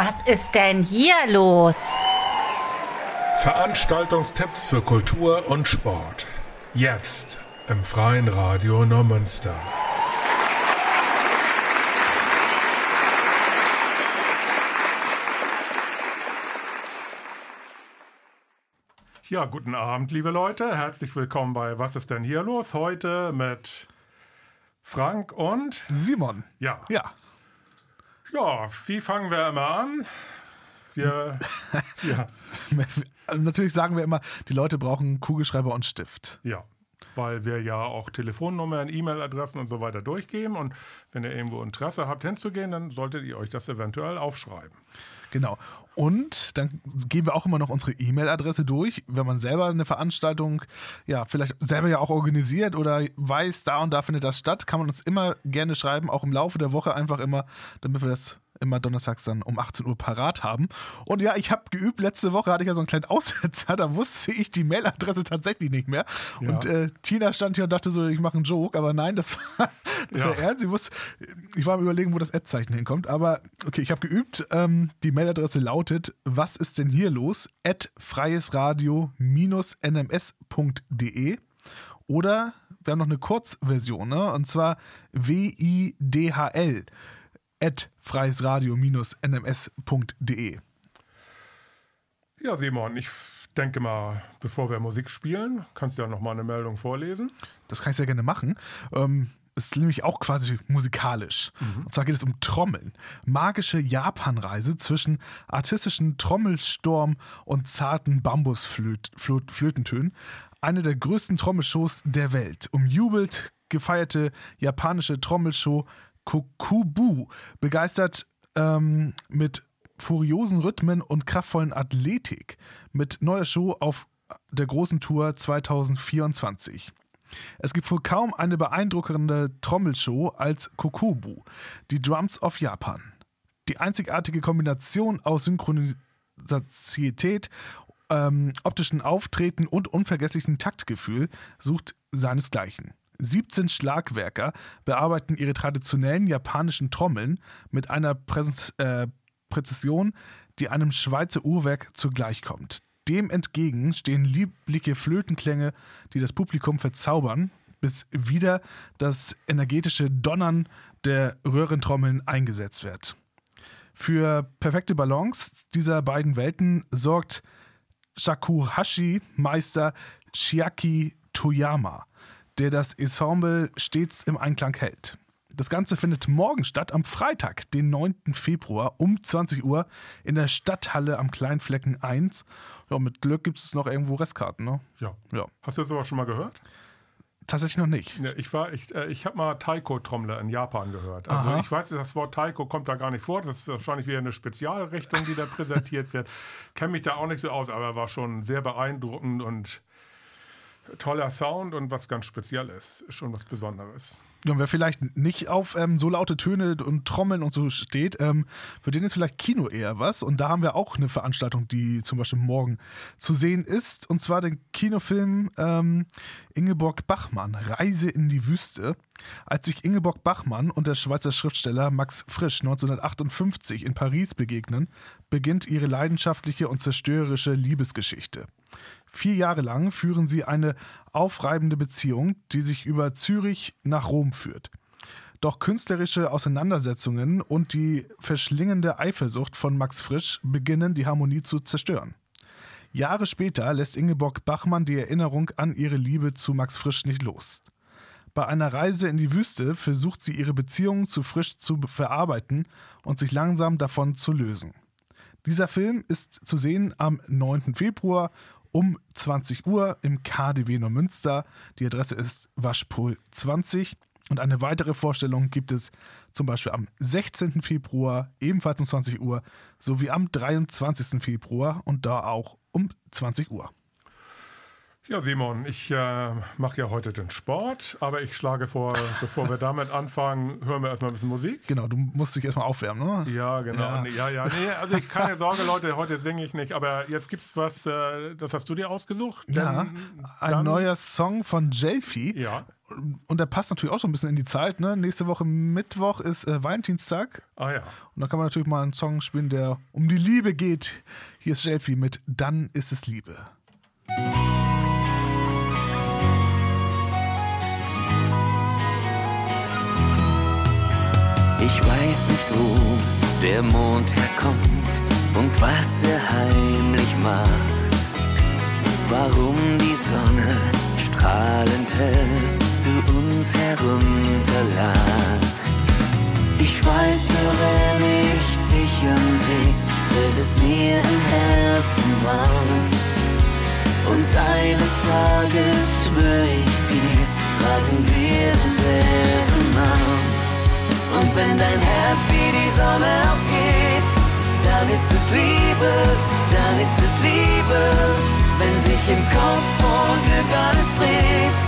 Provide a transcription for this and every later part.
Was ist denn hier los? Veranstaltungstipps für Kultur und Sport. Jetzt im Freien Radio Neumünster. Ja, guten Abend, liebe Leute. Herzlich willkommen bei Was ist denn hier los? Heute mit Frank und Simon. Ja. Ja. Ja, wie fangen wir immer an? Wir, ja, Natürlich sagen wir immer, die Leute brauchen Kugelschreiber und Stift. ja, weil wir ja auch Telefonnummern, E-Mail-Adressen und so weiter durchgeben. Und wenn ihr irgendwo Interesse habt, hinzugehen, dann solltet ihr euch das eventuell aufschreiben. Genau. Und dann geben wir auch immer noch unsere E-Mail-Adresse durch, wenn man selber eine Veranstaltung, ja, vielleicht selber ja auch organisiert oder weiß, da und da findet das statt, kann man uns immer gerne schreiben, auch im Laufe der Woche einfach immer, damit wir das immer donnerstags dann um 18 Uhr parat haben. Und ja, ich habe geübt, letzte Woche hatte ich ja so einen kleinen Aussetzer, da wusste ich die Mailadresse tatsächlich nicht mehr. Ja. Und äh, Tina stand hier und dachte so, ich mache einen Joke, aber nein, das war, das Ja. war ernst. Sie wusste, ich war am überlegen, wo das Ad-Zeichen hinkommt, aber okay, ich habe geübt. Ähm, die Mailadresse lautet, was ist denn hier los? at freiesradio-nms.de oder wir haben noch eine Kurzversion, ne? und zwar widhl at freiesradio-nms.de. Ja, Simon, ich denke mal, bevor wir Musik spielen, kannst du ja noch mal eine Meldung vorlesen. Das kann ich sehr gerne machen. Ähm, ist nämlich auch quasi musikalisch. Und zwar geht es um Trommeln. Magische Japanreise zwischen artistischen Trommelsturm und zarten Bambusflötentönen. Eine der größten Trommelshows der Welt. Umjubelt gefeierte japanische Trommelshow Kokubu begeistert ähm, mit furiosen Rhythmen und kraftvollen Athletik mit neuer Show auf der großen Tour 2024. Es gibt wohl kaum eine beeindruckende Trommelshow als Kokubu, die Drums of Japan. Die einzigartige Kombination aus Synchronisität, ähm, optischen Auftreten und unvergesslichem Taktgefühl sucht seinesgleichen. 17 Schlagwerker bearbeiten ihre traditionellen japanischen Trommeln mit einer Präsens äh, Präzision, die einem Schweizer Uhrwerk zugleich kommt. Dem entgegen stehen liebliche Flötenklänge, die das Publikum verzaubern, bis wieder das energetische Donnern der Röhrentrommeln eingesetzt wird. Für perfekte Balance dieser beiden Welten sorgt Shakuhashi-Meister Chiaki Toyama, der das Ensemble stets im Einklang hält. Das Ganze findet morgen statt, am Freitag, den 9. Februar um 20 Uhr in der Stadthalle am Kleinflecken 1. Ja, mit Glück gibt es noch irgendwo Restkarten, ne? Ja. Ja, Hast du sowas schon mal gehört? tatsächlich noch nicht. Ja, ich war, ich, äh, ich habe mal Taiko-Trommler in Japan gehört. Also Aha. ich weiß, das Wort Taiko kommt da gar nicht vor. Das ist wahrscheinlich wieder eine Spezialrichtung, die da präsentiert wird. Kenne mich da auch nicht so aus, aber war schon sehr beeindruckend und toller Sound und was ganz Spezielles. Schon was Besonderes. Ja, und wer vielleicht nicht auf ähm, so laute Töne und Trommeln und so steht, ähm, für den ist vielleicht Kino eher was. Und da haben wir auch eine Veranstaltung, die zum Beispiel morgen zu sehen ist. Und zwar den Kinofilm ähm, Ingeborg Bachmann, Reise in die Wüste. Als sich Ingeborg Bachmann und der Schweizer Schriftsteller Max Frisch 1958 in Paris begegnen, beginnt ihre leidenschaftliche und zerstörerische Liebesgeschichte. Vier Jahre lang führen sie eine aufreibende Beziehung, die sich über Zürich nach Rom führt. Doch künstlerische Auseinandersetzungen und die verschlingende Eifersucht von Max Frisch beginnen die Harmonie zu zerstören. Jahre später lässt Ingeborg Bachmann die Erinnerung an ihre Liebe zu Max Frisch nicht los. Bei einer Reise in die Wüste versucht sie ihre Beziehung zu Frisch zu verarbeiten und sich langsam davon zu lösen. Dieser Film ist zu sehen am 9. Februar um 20 Uhr im KDW Neumünster. Die Adresse ist Waschpol 20. Und eine weitere Vorstellung gibt es zum Beispiel am 16. Februar, ebenfalls um 20 Uhr, sowie am 23. Februar und da auch um 20 Uhr. Ja, Simon, ich äh, mache ja heute den Sport, aber ich schlage vor, bevor wir damit anfangen, hören wir erstmal ein bisschen Musik. Genau, du musst dich erstmal aufwärmen, ne? Ja, genau. Ja. Nee, ja, ja. Nee, also ich keine Sorge, Leute, heute singe ich nicht, aber jetzt gibt's was, äh, das hast du dir ausgesucht. Ja, Denn ein dann- neuer Song von Jelfi. Ja. Und der passt natürlich auch so ein bisschen in die Zeit. Ne? Nächste Woche Mittwoch ist äh, Valentinstag. Ah ja. Und da kann man natürlich mal einen Song spielen, der um die Liebe geht. Hier ist Jelfi mit Dann ist es Liebe. Ich weiß nicht, wo der Mond herkommt und was er heimlich macht. Warum die Sonne strahlend hell zu uns herunterlacht. Ich weiß nur, wenn ich dich ansehe, wird es mir im Herzen warm. Und eines Tages schwör ich dir, tragen wir denselben Namen. Und wenn dein Herz wie die Sonne aufgeht, dann ist es Liebe, dann ist es Liebe. Wenn sich im Kopf vor Glück alles dreht,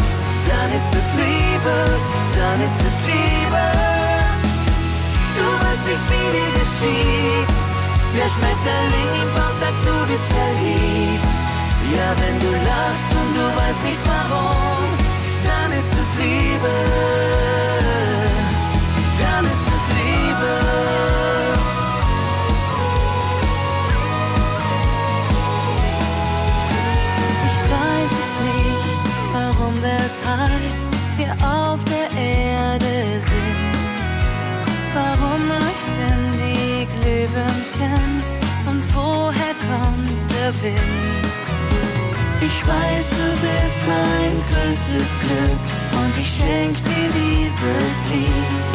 dann ist es Liebe, dann ist es Liebe. Du weißt nicht, wie dir geschieht. Der Schmetterling im Bauch sagt, du bist verliebt. Ja, wenn du lachst und du weißt nicht warum, dann ist es Liebe. Weshalb wir auf der Erde sind. Warum leuchten die Glühwürmchen und woher kommt der Wind? Ich weiß, du bist mein größtes Glück und ich schenk dir dieses Lied.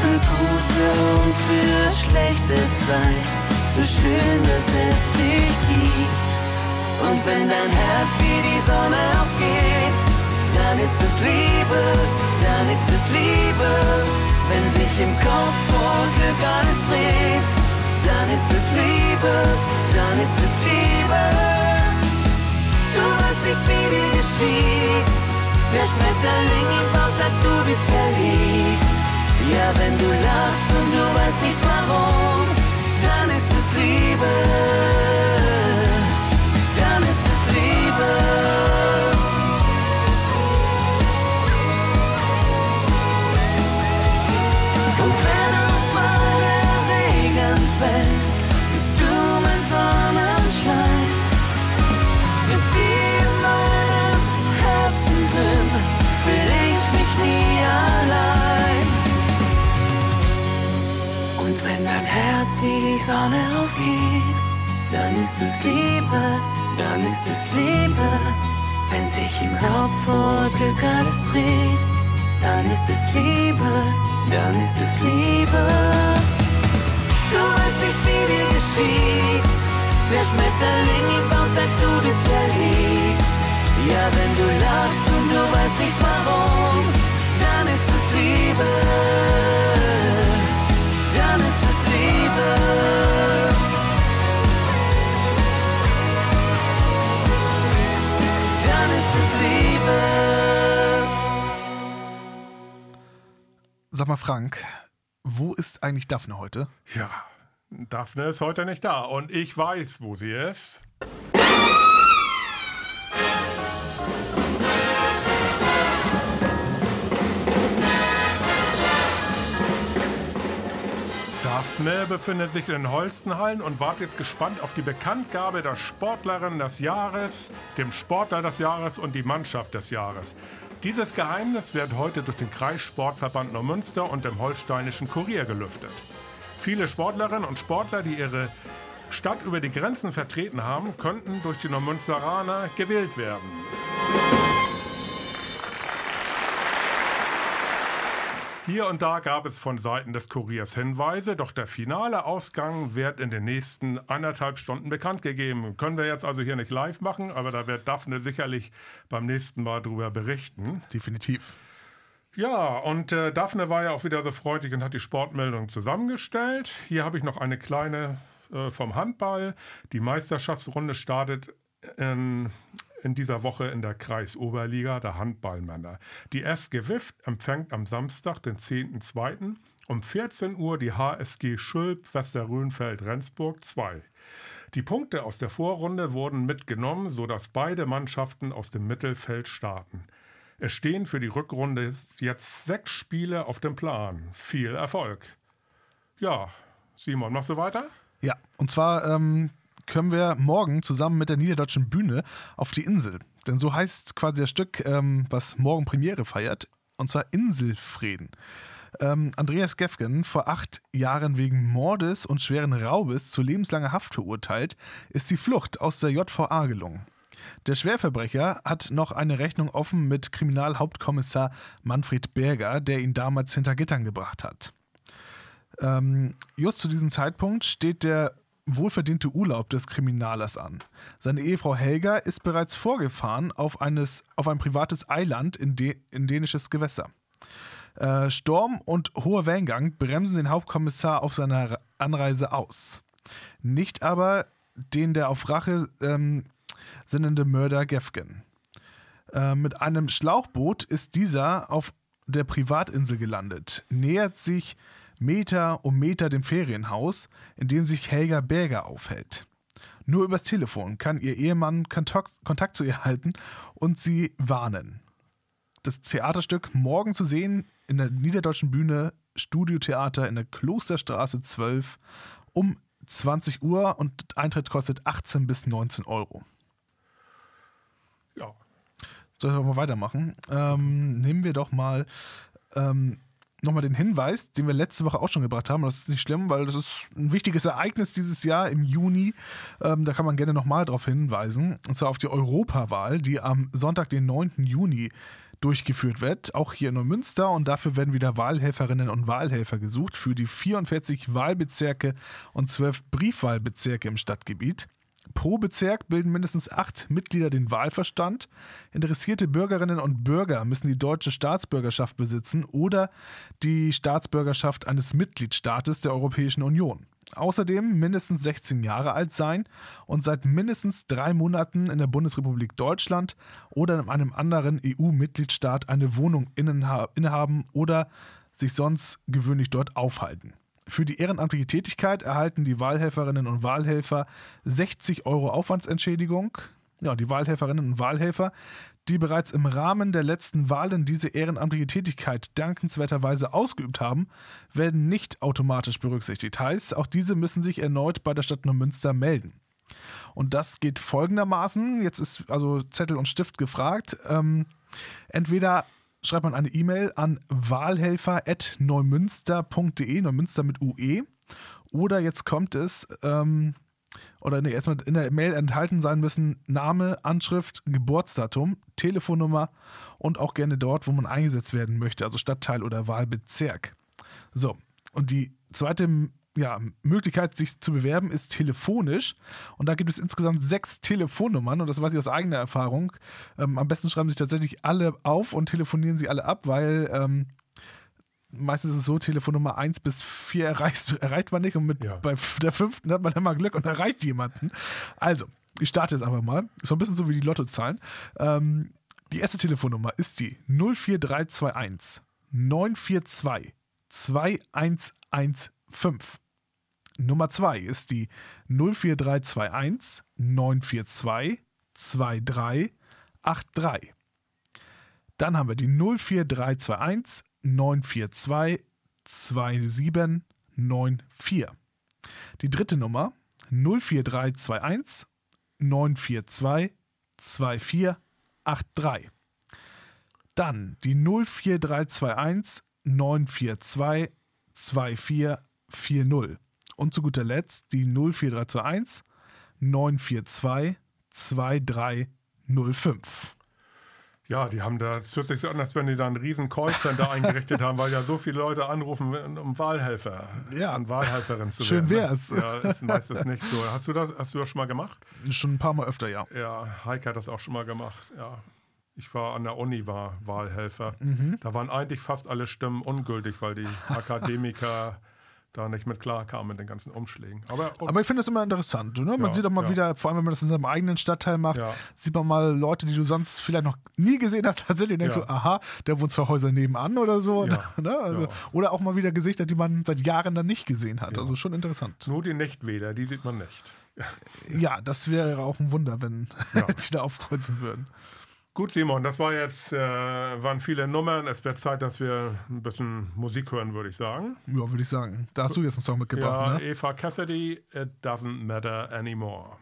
Für gute und für schlechte Zeit, so schön, dass es dich gibt. Und wenn dein Herz wie die Sonne aufgeht, dann ist es Liebe, dann ist es Liebe. Wenn sich im Kopf vor Glück alles dreht, dann ist es Liebe, dann ist es Liebe. Du weißt nicht, wie dir geschieht. Der Schmetterling im Bauch sagt, du bist verliebt. Ja, wenn du lachst und du weißt nicht warum, dann ist es Liebe. Sich im Glück alles dreht, dann ist es Liebe, dann ist es Liebe. Du weißt nicht, wie dir geschieht. Der Schmetterling im Bauch sagt, du bist verliebt. Ja, wenn du lachst und du weißt nicht warum, dann ist es Liebe. Dann ist es Liebe. Sag mal, Frank, wo ist eigentlich Daphne heute? Ja, Daphne ist heute nicht da und ich weiß, wo sie ist. Daphne befindet sich in den Holstenhallen und wartet gespannt auf die Bekanntgabe der Sportlerin des Jahres, dem Sportler des Jahres und die Mannschaft des Jahres. Dieses Geheimnis wird heute durch den Kreissportverband Neumünster und dem Holsteinischen Kurier gelüftet. Viele Sportlerinnen und Sportler, die ihre Stadt über die Grenzen vertreten haben, könnten durch die Neumünsteraner gewählt werden. Hier und da gab es von Seiten des Kuriers Hinweise, doch der finale Ausgang wird in den nächsten anderthalb Stunden bekannt gegeben. Können wir jetzt also hier nicht live machen, aber da wird Daphne sicherlich beim nächsten Mal drüber berichten. Definitiv. Ja, und äh, Daphne war ja auch wieder so freundlich und hat die Sportmeldung zusammengestellt. Hier habe ich noch eine kleine äh, vom Handball. Die Meisterschaftsrunde startet in, in dieser Woche in der Kreisoberliga der Handballmänner. Die SG Wift empfängt am Samstag, den 10.02. um 14 Uhr die HSG Schülp Westerrönfeld-Rendsburg 2. Die Punkte aus der Vorrunde wurden mitgenommen, sodass beide Mannschaften aus dem Mittelfeld starten. Es stehen für die Rückrunde jetzt sechs Spiele auf dem Plan. Viel Erfolg. Ja, Simon, machst du weiter? Ja, und zwar ähm, können wir morgen zusammen mit der Niederdeutschen Bühne auf die Insel. Denn so heißt quasi das Stück, ähm, was morgen Premiere feiert, und zwar Inselfrieden. Ähm, Andreas Gefgen, vor acht Jahren wegen Mordes und schweren Raubes zu lebenslanger Haft verurteilt, ist die Flucht aus der JVA gelungen. Der Schwerverbrecher hat noch eine Rechnung offen mit Kriminalhauptkommissar Manfred Berger, der ihn damals hinter Gittern gebracht hat. Ähm, just zu diesem Zeitpunkt steht der wohlverdiente Urlaub des Kriminalers an. Seine Ehefrau Helga ist bereits vorgefahren auf, eines, auf ein privates Eiland in, de, in dänisches Gewässer. Äh, Sturm und hoher Wellengang bremsen den Hauptkommissar auf seiner Anreise aus. Nicht aber den der auf Rache ähm, sinnende Mörder Gefgen. Äh, mit einem Schlauchboot ist dieser auf der Privatinsel gelandet, nähert sich Meter um Meter dem Ferienhaus, in dem sich Helga Berger aufhält. Nur übers Telefon kann ihr Ehemann Kontakt, zu ihr halten und sie warnen. Das Theaterstück morgen zu sehen in der Niederdeutschen Bühne Studiotheater in der Klosterstraße 12 um 20 Uhr und Eintritt kostet 18 bis 19 Euro. Ja. Soll ich mal weitermachen? Ähm, nehmen wir doch mal ähm, nochmal den Hinweis, den wir letzte Woche auch schon gebracht haben. Das ist nicht schlimm, weil das ist ein wichtiges Ereignis dieses Jahr im Juni. Ähm, da kann man gerne nochmal darauf hinweisen. Und zwar auf die Europawahl, die am Sonntag, den 9. Juni durchgeführt wird, auch hier in Neumünster. Und dafür werden wieder Wahlhelferinnen und Wahlhelfer gesucht für die 44 Wahlbezirke und 12 Briefwahlbezirke im Stadtgebiet. Pro Bezirk bilden mindestens acht Mitglieder den Wahlverstand. Interessierte Bürgerinnen und Bürger müssen die deutsche Staatsbürgerschaft besitzen oder die Staatsbürgerschaft eines Mitgliedstaates der Europäischen Union. Außerdem mindestens 16 Jahre alt sein und seit mindestens drei Monaten in der Bundesrepublik Deutschland oder in einem anderen EU-Mitgliedstaat eine Wohnung innehaben oder sich sonst gewöhnlich dort aufhalten. Für die ehrenamtliche Tätigkeit erhalten die Wahlhelferinnen und Wahlhelfer 60 Euro Aufwandsentschädigung. Ja, die Wahlhelferinnen und Wahlhelfer, die bereits im Rahmen der letzten Wahlen diese ehrenamtliche Tätigkeit dankenswerterweise ausgeübt haben, werden nicht automatisch berücksichtigt. Heißt, auch diese müssen sich erneut bei der Stadt Neumünster melden. Und das geht folgendermaßen: Jetzt ist also Zettel und Stift gefragt. Ähm, entweder schreibt man eine E-Mail an wahlhelfer.neumünster.de, Neumünster mit UE. Oder jetzt kommt es, ähm, oder nee, erstmal in der Mail enthalten sein müssen Name, Anschrift, Geburtsdatum, Telefonnummer und auch gerne dort, wo man eingesetzt werden möchte, also Stadtteil oder Wahlbezirk. So, und die zweite ja, Möglichkeit, sich zu bewerben, ist telefonisch. Und da gibt es insgesamt sechs Telefonnummern. Und das weiß ich aus eigener Erfahrung. Ähm, am besten schreiben sich tatsächlich alle auf und telefonieren sie alle ab, weil ähm, meistens ist es so, Telefonnummer 1 bis 4 erreicht, erreicht man nicht. Und mit, ja. bei der fünften hat man immer Glück und erreicht jemanden. Also, ich starte jetzt einfach mal. So ein bisschen so wie die Lottozahlen. Ähm, die erste Telefonnummer ist die 04321 942 2115. Nummer 2 ist die 04321 942 2383. Dann haben wir die 04321 942 2794. Die dritte Nummer 04321 942 2483. Dann die 04321 942 2440. Und zu guter Letzt die 04321 942 2305. Ja, die haben da, es hört sich so an, als wenn die da ein riesen Callcenter eingerichtet haben, weil ja so viele Leute anrufen, um Wahlhelfer, ja. an Wahlhelferin zu Schön werden. Schön wär's. Ja, ist meistens nicht so. Hast du das, hast du das schon mal gemacht? Schon ein paar Mal öfter, ja. Ja, Heike hat das auch schon mal gemacht, ja. Ich war an der Uni, war Wahlhelfer. Mhm. Da waren eigentlich fast alle Stimmen ungültig, weil die Akademiker da nicht mit klar kam mit den ganzen Umschlägen. Aber, Aber ich finde das immer interessant. Ne? Man ja, sieht auch mal ja. wieder, vor allem wenn man das in seinem eigenen Stadtteil macht, Ja. sieht man mal Leute, die du sonst vielleicht noch nie gesehen hast, tatsächlich und denkst so, aha, der wohnt zwei Häuser nebenan oder so. Ne? Also. Oder auch mal wieder Gesichter, die man seit Jahren dann nicht gesehen hat. Also schon interessant. nur die Nichtwähler, die sieht man nicht. Ja, das wäre auch ein Wunder, wenn die da aufkreuzen würden. Gut, Simon, das war jetzt, äh, waren viele Nummern. Es wird Zeit, dass wir ein bisschen Musik hören, würde ich sagen. Ja, würde ich sagen. Da hast du jetzt einen Song mitgebracht, Ja, ne? Eva Cassidy, It Doesn't Matter Anymore.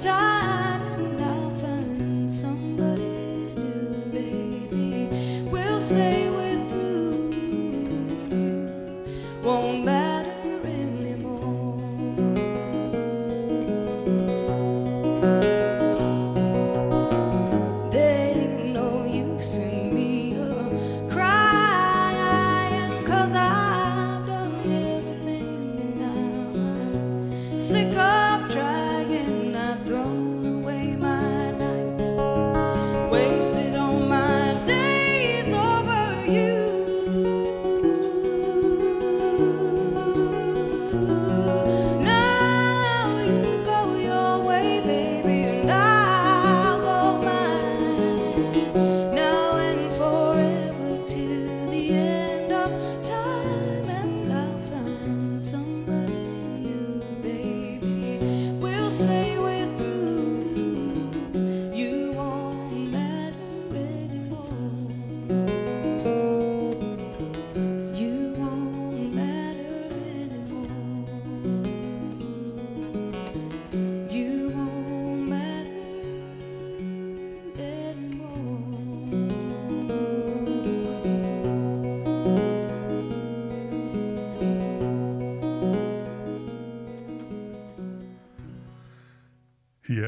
die.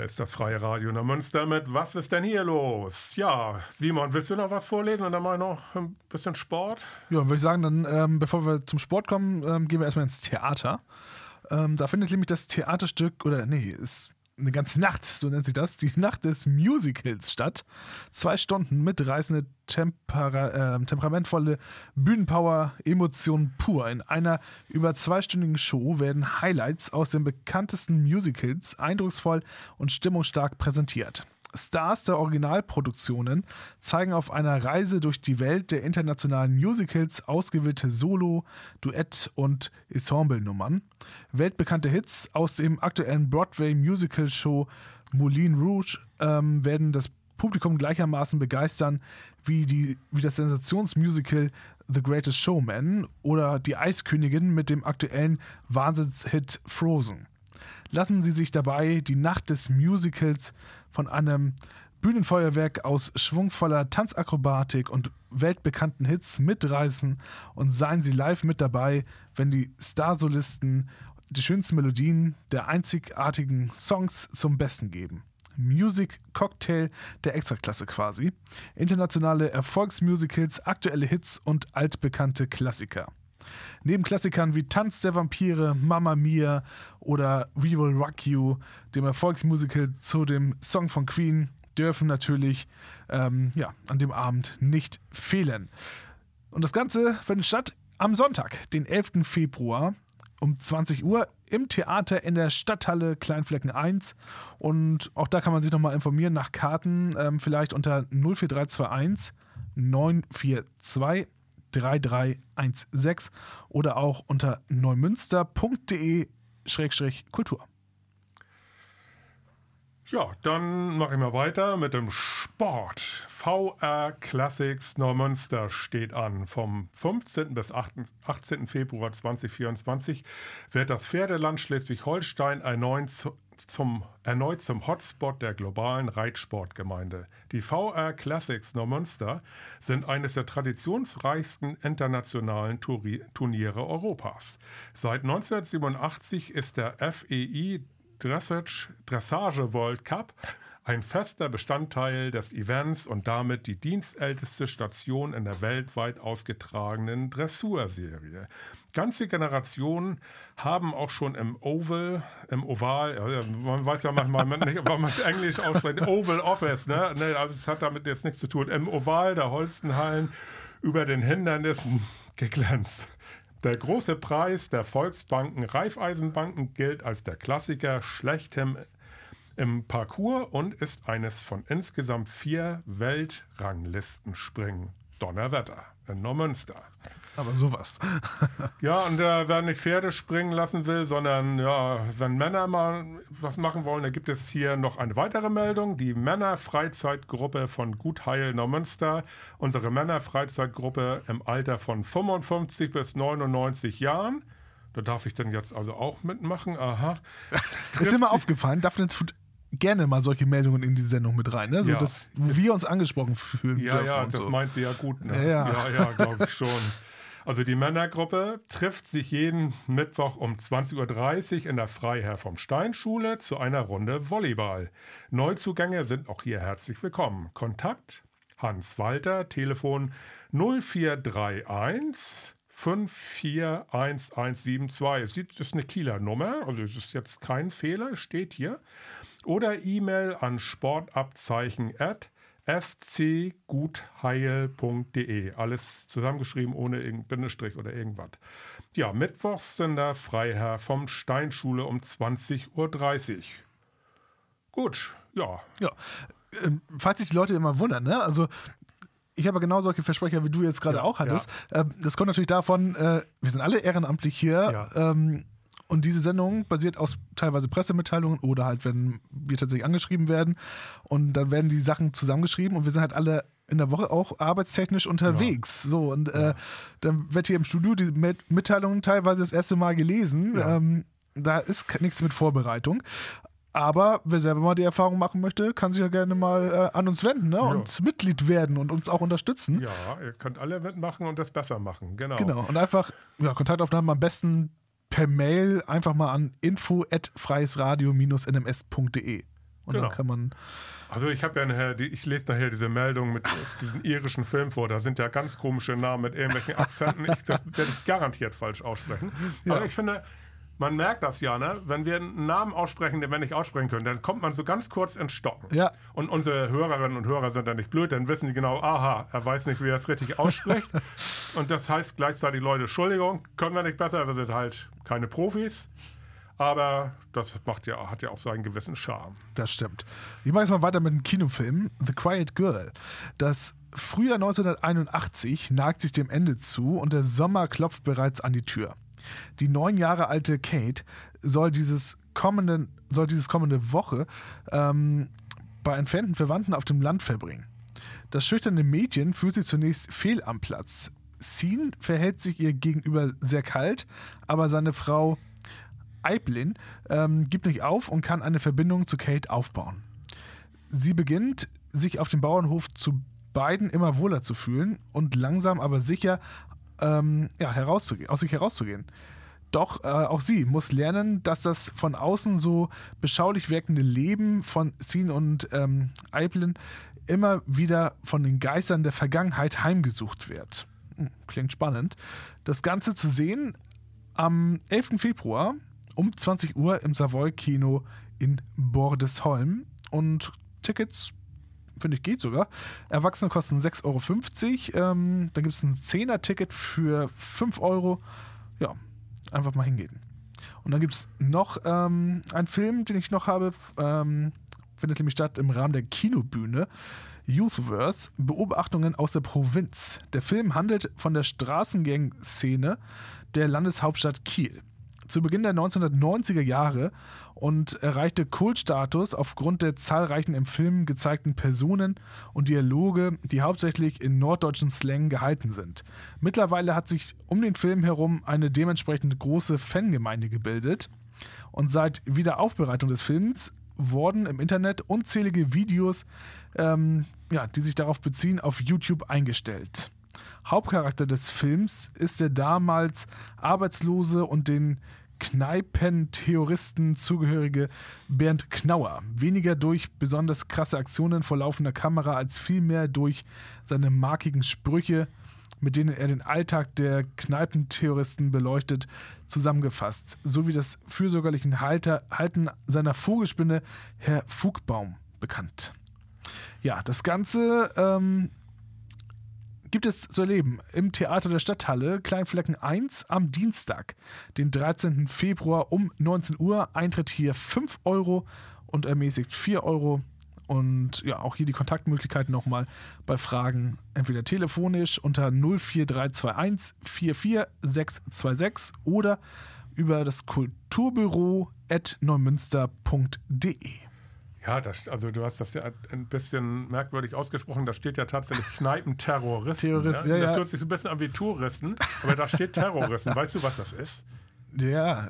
Ist das freie Radio in der Münster mit Was ist denn hier los? Ja, Simon, willst du noch was vorlesen und dann ich noch ein bisschen Sport? Ja, würde ich sagen, dann, ähm, bevor wir zum Sport kommen, ähm, gehen wir erstmal ins Theater. Ähm, da findet nämlich das Theaterstück, oder nee, ist eine ganze Nacht, so nennt sich das, die Nacht des Musicals statt. Zwei Stunden mitreißende, tempera ähm, temperamentvolle Bühnenpower, Emotionen pur. In einer über zweistündigen Show werden Highlights aus den bekanntesten Musicals eindrucksvoll und stimmungsstark präsentiert. Stars der Originalproduktionen zeigen auf einer Reise durch die Welt der internationalen Musicals ausgewählte Solo-, Duett- und Ensemble-Nummern. Weltbekannte Hits aus dem aktuellen Broadway-Musical-Show Moulin Rouge ähm, werden das Publikum gleichermaßen begeistern wie, die, wie das Sensationsmusical The Greatest Showman oder die Eiskönigin mit dem aktuellen Wahnsinnshit Frozen lassen Sie sich dabei die Nacht des Musicals von einem Bühnenfeuerwerk aus schwungvoller Tanzakrobatik und weltbekannten Hits mitreißen und seien Sie live mit dabei, wenn die Starsolisten die schönsten Melodien der einzigartigen Songs zum Besten geben. Music Cocktail der Extraklasse quasi. Internationale Erfolgsmusicals, aktuelle Hits und altbekannte Klassiker. Neben Klassikern wie Tanz der Vampire, Mamma Mia oder We Will Rock You, dem Erfolgsmusical zu dem Song von Queen, dürfen natürlich ähm, ja, an dem Abend nicht fehlen. Und das Ganze findet statt am Sonntag, den 11. Februar um 20 Uhr im Theater in der Stadthalle Kleinflecken 1. Und auch da kann man sich nochmal informieren nach Karten, ähm, vielleicht unter 04321 942 3316 oder auch unter neumünster.de-kultur. Ja, dann mache ich mal weiter mit dem Sport. VR Classics Neumünster steht an. Vom 15. bis 18. Februar 2024 wird das Pferdeland Schleswig-Holstein erneut zum, erneut zum Hotspot der globalen Reitsportgemeinde. Die VR Classics Neumünster sind eines der traditionsreichsten internationalen Turi Turniere Europas. Seit 1987 ist der FEI Dressage, Dressage World Cup ein fester Bestandteil des Events und damit die dienstälteste Station in der weltweit ausgetragenen Dressurserie. Ganze Generationen haben auch schon im Oval, im Oval, man weiß ja manchmal nicht, ob man es Englisch ausspricht, Oval Office, ne? ne? Also es hat damit jetzt nichts zu tun. Im Oval der Holstenhallen über den Hindernissen geglänzt. Der große Preis der Volksbanken Raiffeisenbanken gilt als der Klassiker schlechthin im Parcours und ist eines von insgesamt vier Weltranglistenspringen. Donnerwetter in Neumünster. Aber sowas. ja, und äh, wer nicht Pferde springen lassen will, sondern ja, wenn Männer mal was machen wollen, da gibt es hier noch eine weitere Meldung. Die Männerfreizeitgruppe von Gutheil Neumünster. Unsere Männerfreizeitgruppe im Alter von 55 bis 99 Jahren. Da darf ich dann jetzt also auch mitmachen. Aha. ist immer aufgefallen, Daphne tut gerne mal solche Meldungen in die Sendung mit rein, ne? so, Ja. dass wir uns angesprochen fühlen. Ja, dürfen ja, das so. meint sie ja gut. Ne? Ja. ja, ja glaube ich schon. Also die Männergruppe trifft sich jeden Mittwoch um 20.30 Uhr in der Freiherr vom Stein Schule zu einer Runde Volleyball. Neuzugänge sind auch hier herzlich willkommen. Kontakt Hans Walter, Telefon 0431 541172. Es ist eine Kieler Nummer, also es ist jetzt kein Fehler, steht hier. Oder E-Mail an sportabzeichen at scgutheil.de. Alles zusammengeschrieben ohne Bindestrich oder irgendwas. Ja, Mittwochs sind da Freiherr vom Steinschule um 20.30 Uhr. Gut, ja. Ja. Ähm, falls sich die Leute immer wundern, ne? Also ich habe genau solche Versprecher, wie du jetzt gerade Ja, auch hattest. Ähm, das kommt natürlich davon, äh, wir sind alle ehrenamtlich hier. Ja. Ähm, und diese Sendung basiert aus teilweise Pressemitteilungen oder halt, wenn wir tatsächlich angeschrieben werden. Und dann werden die Sachen zusammengeschrieben und wir sind halt alle in der Woche auch arbeitstechnisch unterwegs. So, und äh, dann wird hier im Studio die Mit Mitteilungen teilweise das erste Mal gelesen. Ja. Ähm, da ist nichts mit Vorbereitung. Aber wer selber mal die Erfahrung machen möchte, kann sich ja gerne mal äh, an uns wenden ne? und Mitglied werden und uns auch unterstützen. Ja, ihr könnt alle mitmachen und das besser machen. Genau. Genau. Und einfach ja, Kontaktaufnahmen am besten per Mail einfach mal an info@freiesradio-nms.de. Und Genau. dann kann man Also ich habe ja nachher, die, ich lese nachher diese Meldung mit diesem irischen Film vor. Da sind ja ganz komische Namen mit irgendwelchen Akzenten. Ich, das werde ich garantiert falsch aussprechen. Aber ich finde, man merkt das ja, ne? Wenn wir einen Namen aussprechen, den wir nicht aussprechen können, dann kommt man so ganz kurz ins Stocken. Ja. Und unsere Hörerinnen und Hörer sind da nicht blöd, dann wissen die genau, aha, er weiß nicht, wie er es richtig ausspricht. und das heißt gleichzeitig, Leute, Entschuldigung, können wir nicht besser, wir sind halt keine Profis. Aber das macht ja, hat ja auch seinen gewissen Charme. Das stimmt. Ich mache jetzt mal weiter mit dem Kinofilm The Quiet Girl. Das Frühjahr 1981 neigt sich dem Ende zu und der Sommer klopft bereits an die Tür. Die neun Jahre alte Kate soll dieses kommende, soll dieses kommende Woche ähm, bei entfernten Verwandten auf dem Land verbringen. Das schüchterne Mädchen fühlt sich zunächst fehl am Platz. Sean verhält sich ihr gegenüber sehr kalt, aber seine Frau Eiblin ähm, gibt nicht auf und kann eine Verbindung zu Kate aufbauen. Sie beginnt, sich auf dem Bauernhof zu beiden immer wohler zu fühlen und langsam aber sicher ähm, ja, herauszugehen, aus sich herauszugehen. Doch äh, auch sie muss lernen, dass das von außen so beschaulich wirkende Leben von Sean und ähm, Eiblin immer wieder von den Geistern der Vergangenheit heimgesucht wird. Hm, Klingt spannend. Das Ganze zu sehen am 11. Februar um 20 Uhr im Savoy Kino in Bordesholm und Tickets Finde ich, geht sogar. Erwachsene kosten 6,50 Euro. Ähm, dann gibt es ein 10er-Ticket für 5 Euro. Ja, einfach mal hingehen. Und dann gibt es noch ähm, einen Film, den ich noch habe. Ähm, findet nämlich statt im Rahmen der Kinobühne. Youthverse, Beobachtungen aus der Provinz. Der Film handelt von der Straßengang-Szene der Landeshauptstadt Kiel. Zu Beginn der 1990er Jahre und erreichte Kultstatus aufgrund der zahlreichen im Film gezeigten Personen und Dialoge, die hauptsächlich in norddeutschen Slang gehalten sind. Mittlerweile hat sich um den Film herum eine dementsprechend große Fangemeinde gebildet und seit Wiederaufbereitung des Films wurden im Internet unzählige Videos, ähm, ja, die sich darauf beziehen, auf YouTube eingestellt. Hauptcharakter des Films ist der damals arbeitslose und den Kneipentheoristen zugehörige Bernd Knauer. Weniger durch besonders krasse Aktionen vor laufender Kamera als vielmehr durch seine markigen Sprüche, mit denen er den Alltag der Kneipentheoristen beleuchtet, zusammengefasst, sowie das fürsorgerliche Halten seiner Vogelspinne Herr Fugbaum bekannt. Ja, das Ganze ähm, gibt es zu erleben im Theater der Stadthalle Kleinflecken 1 am Dienstag, den 13. Februar um 19 Uhr. Eintritt hier 5 Euro und ermäßigt 4 Euro. Und ja, auch hier die Kontaktmöglichkeiten nochmal bei Fragen entweder telefonisch unter 04321 44626 oder über das Kulturbüro at neumünster.de. Ja, das, also du hast das ja ein bisschen merkwürdig ausgesprochen. Da steht ja tatsächlich Kneipenterroristen. Terroristen, ja? ja, Das hört sich so ein bisschen an wie Touristen, aber da steht Terroristen. Weißt du, was das ist? Ja,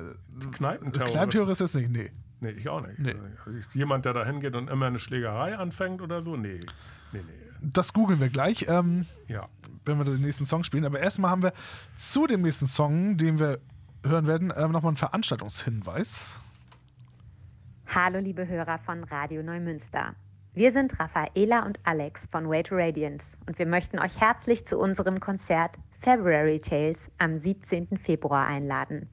Kneipenterroristen. Kleinterrorist ist nicht, nee. Nee, ich auch nicht. Nee. Also jemand, der da hingeht und immer eine Schlägerei anfängt oder so? Nee. Nee, nee. Das googeln wir gleich, ähm, Ja. wenn wir den nächsten Song spielen. Aber erstmal haben wir zu dem nächsten Song, den wir hören werden, ähm, nochmal einen Veranstaltungshinweis. Hallo liebe Hörer von Radio Neumünster. Wir sind Raffaela und Alex von Way to Radiant und wir möchten euch herzlich zu unserem Konzert February Tales am 17. Februar einladen.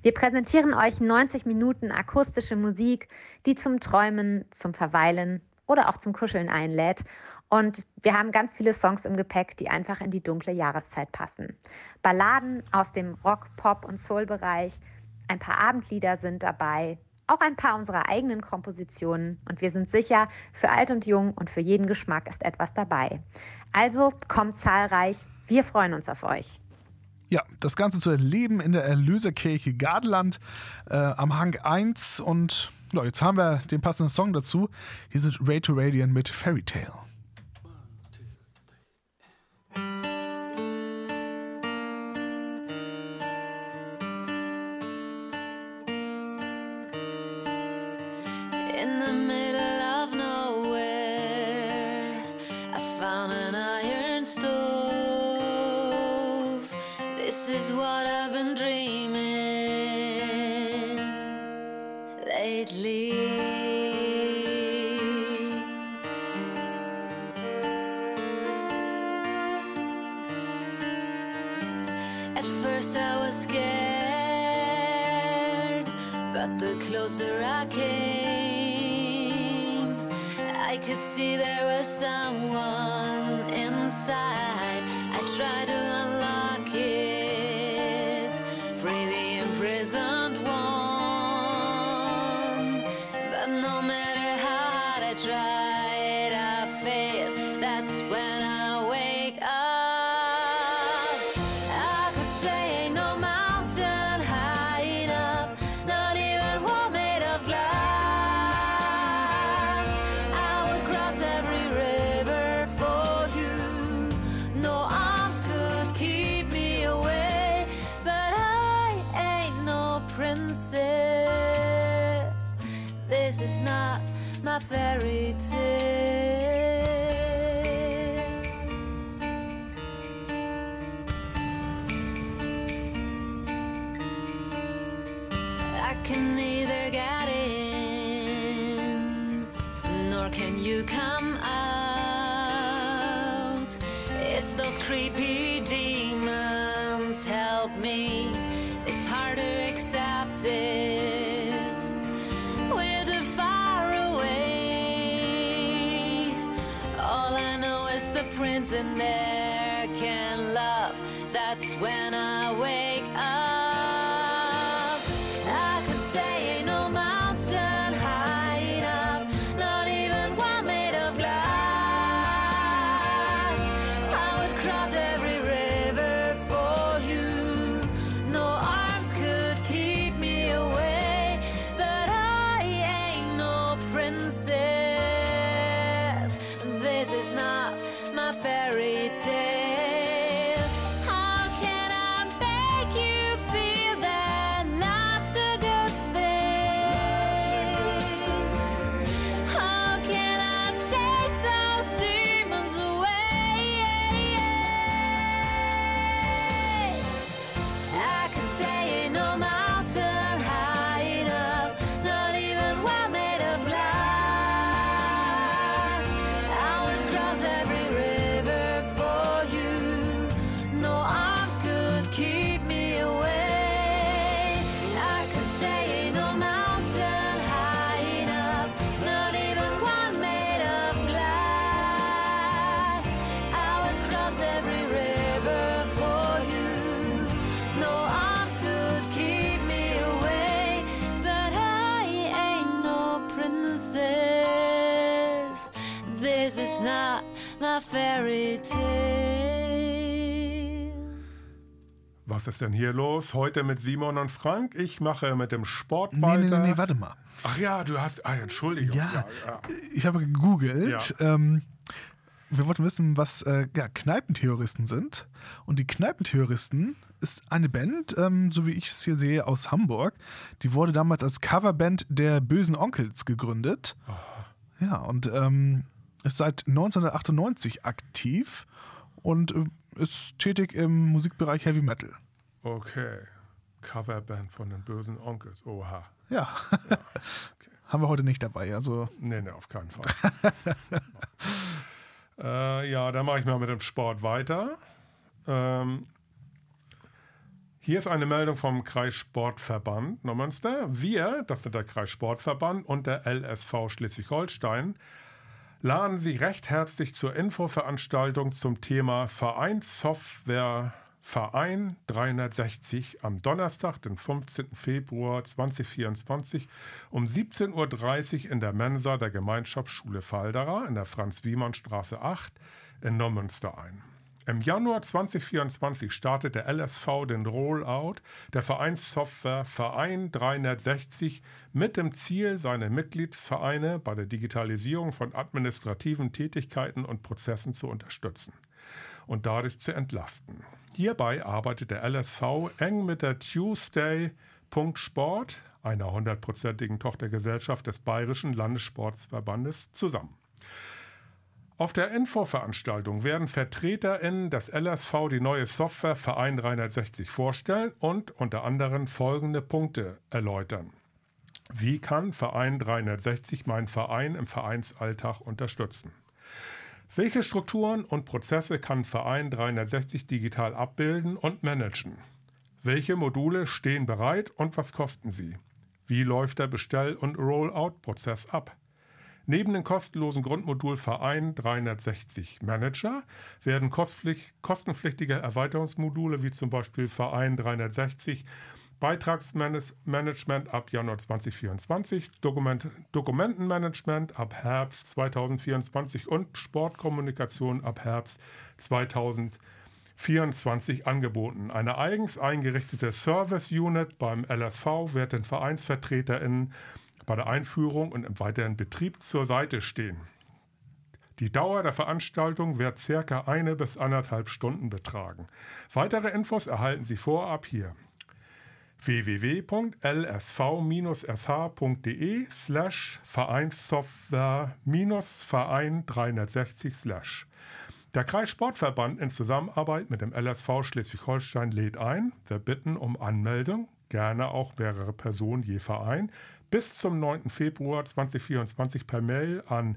Wir präsentieren euch 90 Minuten akustische Musik, die zum Träumen, zum Verweilen oder auch zum Kuscheln einlädt. Und wir haben ganz viele Songs im Gepäck, die einfach in die dunkle Jahreszeit passen. Balladen aus dem Rock, Pop und Soul-Bereich, ein paar Abendlieder sind dabei, auch ein paar unserer eigenen Kompositionen und wir sind sicher, für alt und jung und für jeden Geschmack ist etwas dabei. Also kommt zahlreich, wir freuen uns auf euch. Ja, das Ganze zu erleben in der Erlöserkirche Gardeland äh, am Hang 1. Und ja, jetzt haben wir den passenden Song dazu. Hier sind Ray to Radiant mit Fairy Tale. Middle of nowhere, I found an iron stove. This is what I've been dreaming lately. At first, I was scared, but the closer I came, could see there was someone inside. My that's when I wake Was ist denn hier los? Heute mit Simon und Frank. Ich mache mit dem Sport Nee, weiter. nee, nee, nee, warte mal. Ach ja, du hast. Ah, Entschuldigung. Ja, ja. ich habe gegoogelt. Ähm, wir wollten wissen, was äh, ja, Kneipentheoristen sind. Und die Kneipentheoristen ist eine Band, ähm, so wie ich es hier sehe, aus Hamburg. Die wurde damals als Coverband der Bösen Onkels gegründet. Ja, und ähm, ist seit 1998 aktiv und äh, ist tätig im Musikbereich Heavy Metal. Okay. Coverband von den bösen Onkels. Oha. Ja, haben wir heute nicht dabei. Also Nee, nee, auf keinen Fall. äh, ja, dann mache ich mal mit dem Sport weiter. Ähm, hier ist eine Meldung vom Kreissportverband Neumünster. Wir, das sind der Kreissportverband und der LSV Schleswig-Holstein, laden Sie recht herzlich zur Infoveranstaltung zum Thema Vereinssoftware Verein 360 am Donnerstag, den 15. Februar 2024 um 17.30 Uhr in der Mensa der Gemeinschaftsschule Faldera in der Franz-Wiemann-Straße 8 in Neumünster ein. Im Januar 2024 startet der LSV den Rollout der Vereinssoftware Verein 360 mit dem Ziel, seine Mitgliedsvereine bei der Digitalisierung von administrativen Tätigkeiten und Prozessen zu unterstützen und dadurch zu entlasten. Hierbei arbeitet der LSV eng mit der Tuesday.sport, einer hundertprozentigen Tochtergesellschaft des Bayerischen Landessportverbandes, zusammen. Auf der Infoveranstaltung werden VertreterInnen des LSV die neue Software Verein 360 vorstellen und unter anderem folgende Punkte erläutern. Wie kann Verein 360 meinen Verein im Vereinsalltag unterstützen? Welche Strukturen und Prozesse kann Verein 360 digital abbilden und managen? Welche Module stehen bereit und was kosten sie? Wie läuft der Bestell- und Rollout-Prozess ab? Neben dem kostenlosen Grundmodul Verein 360 Manager werden kostenpflichtige Erweiterungsmodule wie zum Beispiel Verein 360 Beitragsmanagement ab Januar 2024, Dokument, Dokumentenmanagement ab Herbst 2024 und Sportkommunikation ab Herbst 2024 angeboten. Eine eigens eingerichtete Service Unit beim LSV wird den VereinsvertreterInnen bei der Einführung und im weiteren Betrieb zur Seite stehen. Die Dauer der Veranstaltung wird circa eine bis anderthalb Stunden betragen. Weitere Infos erhalten Sie vorab hier www.lsv-sh.de slash Vereinssoftware-Verein 360 slash. Der Kreissportverband in Zusammenarbeit mit dem LSV Schleswig-Holstein lädt ein. Wir bitten um Anmeldung, gerne auch mehrere Personen je Verein, bis zum 9. Februar 2024 per Mail an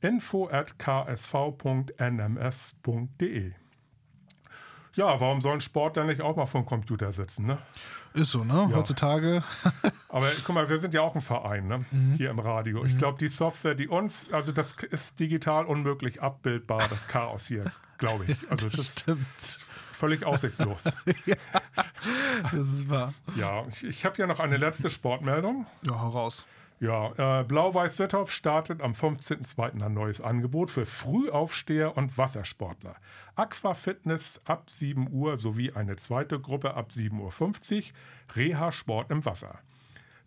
info.ksv.nms.de. Ja, warum soll ein Sport denn nicht auch mal vom Computer sitzen, ne? ist so, ne? Heutzutage. Aber guck mal, wir sind ja auch ein Verein, ne? Hier im Radio. Ich glaube, die Software, die uns, also das ist digital unmöglich abbildbar, das Chaos hier. glaube ich. Also das ist Stimmt. völlig aussichtslos. Das ist wahr. Ja, ich, ich habe ja noch eine letzte Sportmeldung. Ja, hau raus. Ja, äh, Blau-Weiß Wettorf startet am 15.02. ein neues Angebot für Frühaufsteher und Wassersportler. Aquafitness ab 7 Uhr sowie eine zweite Gruppe ab 7.50 Uhr, Reha-Sport im Wasser.